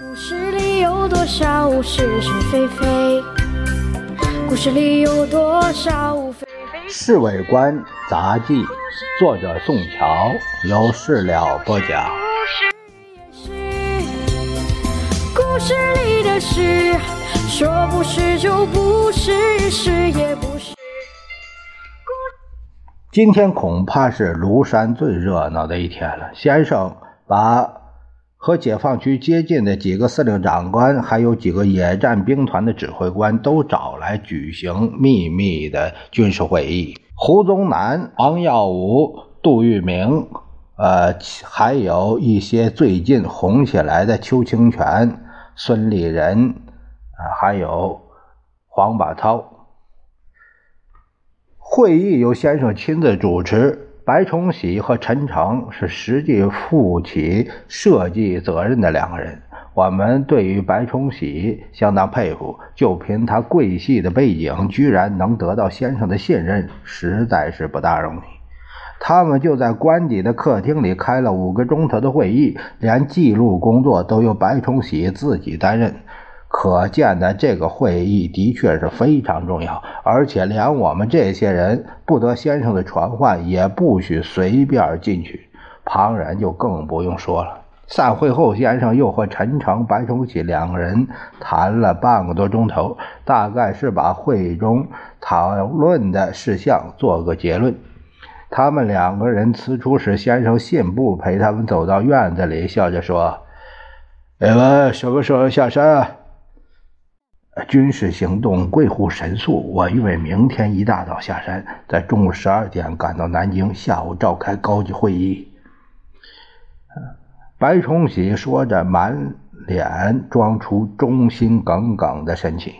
故事里有多少是是非非？故事里有多少非非？《侍卫官杂记》，作者宋乔，由事了播讲。故事里的事，说不是就不是，是也不是。今天恐怕是庐山最热闹的一天了。先生把。和解放区接近的几个司令长官，还有几个野战兵团的指挥官都找来举行秘密的军事会议。胡宗南、王耀武、杜聿明，呃，还有一些最近红起来的邱清泉、孙立人，啊，还有黄宝涛。会议由先生亲自主持。白崇禧和陈诚是实际负起设计责任的两个人。我们对于白崇禧相当佩服，就凭他贵系的背景，居然能得到先生的信任，实在是不大容易。他们就在官邸的客厅里开了五个钟头的会议，连记录工作都由白崇禧自己担任。可见的这个会议的确是非常重要，而且连我们这些人不得先生的传唤，也不许随便进去。旁人就更不用说了。散会后，先生又和陈诚、白崇禧两个人谈了半个多钟头，大概是把会中讨论的事项做个结论。他们两个人辞出时，先生信步陪他们走到院子里，笑着说：“你们什么时候下山啊？”军事行动贵乎神速，我预备明天一大早下山，在中午十二点赶到南京，下午召开高级会议。白崇禧说着，满脸装出忠心耿耿的神情。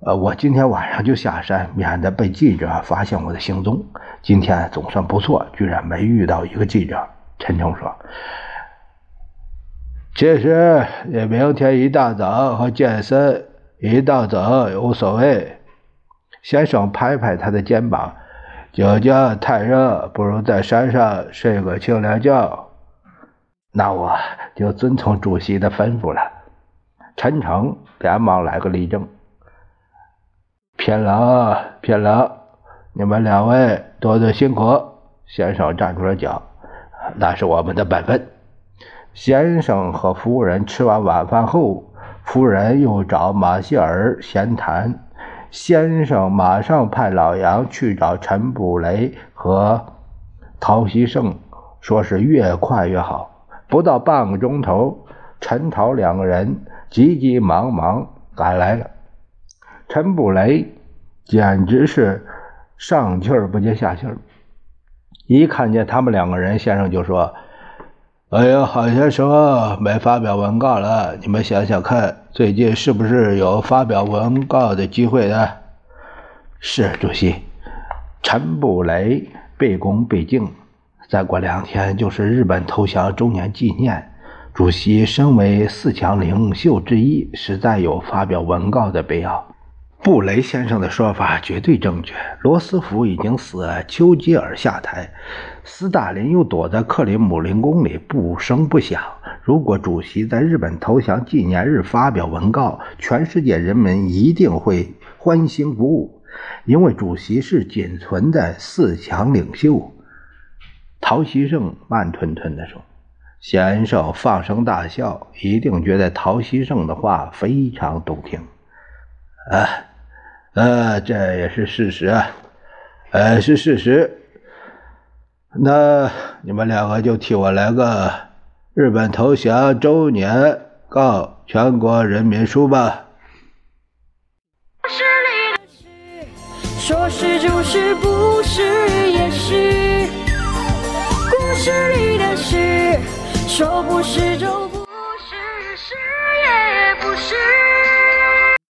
呃，我今天晚上就下山，免得被记者发现我的行踪。今天总算不错，居然没遇到一个记者。陈诚说：“其实你明天一大早和健身。”一大早无所谓。先生拍拍他的肩膀：“脚家太热，不如在山上睡个清凉觉。”那我就遵从主席的吩咐了。陈诚连忙来个立正：“偏冷，偏冷，你们两位多多辛苦。”先生站住了脚：“那是我们的本分。”先生和夫人吃完晚饭后。夫人又找马歇尔闲谈，先生马上派老杨去找陈布雷和陶希圣，说是越快越好。不到半个钟头，陈陶两个人急急忙忙赶来了。陈布雷简直是上气儿不接下气儿，一看见他们两个人，先生就说。哎呀，好些时候没发表文告了。你们想想看，最近是不是有发表文告的机会的？是主席，陈布雷毕恭毕敬。再过两天就是日本投降周年纪念，主席身为四强领袖之一，实在有发表文告的必要。布雷先生的说法绝对正确。罗斯福已经死，丘吉尔下台，斯大林又躲在克里姆林宫里不声不响。如果主席在日本投降纪念日发表文告，全世界人民一定会欢欣鼓舞，因为主席是仅存的四强领袖。陶希圣慢吞吞地说：“先生放声大笑，一定觉得陶希圣的话非常动听。”啊。呃，这也是事实啊，呃，是事实。那你们两个就替我来个日本投降周年告全国人民书吧。说是就是，不是也是。故事里的事，说不是就不。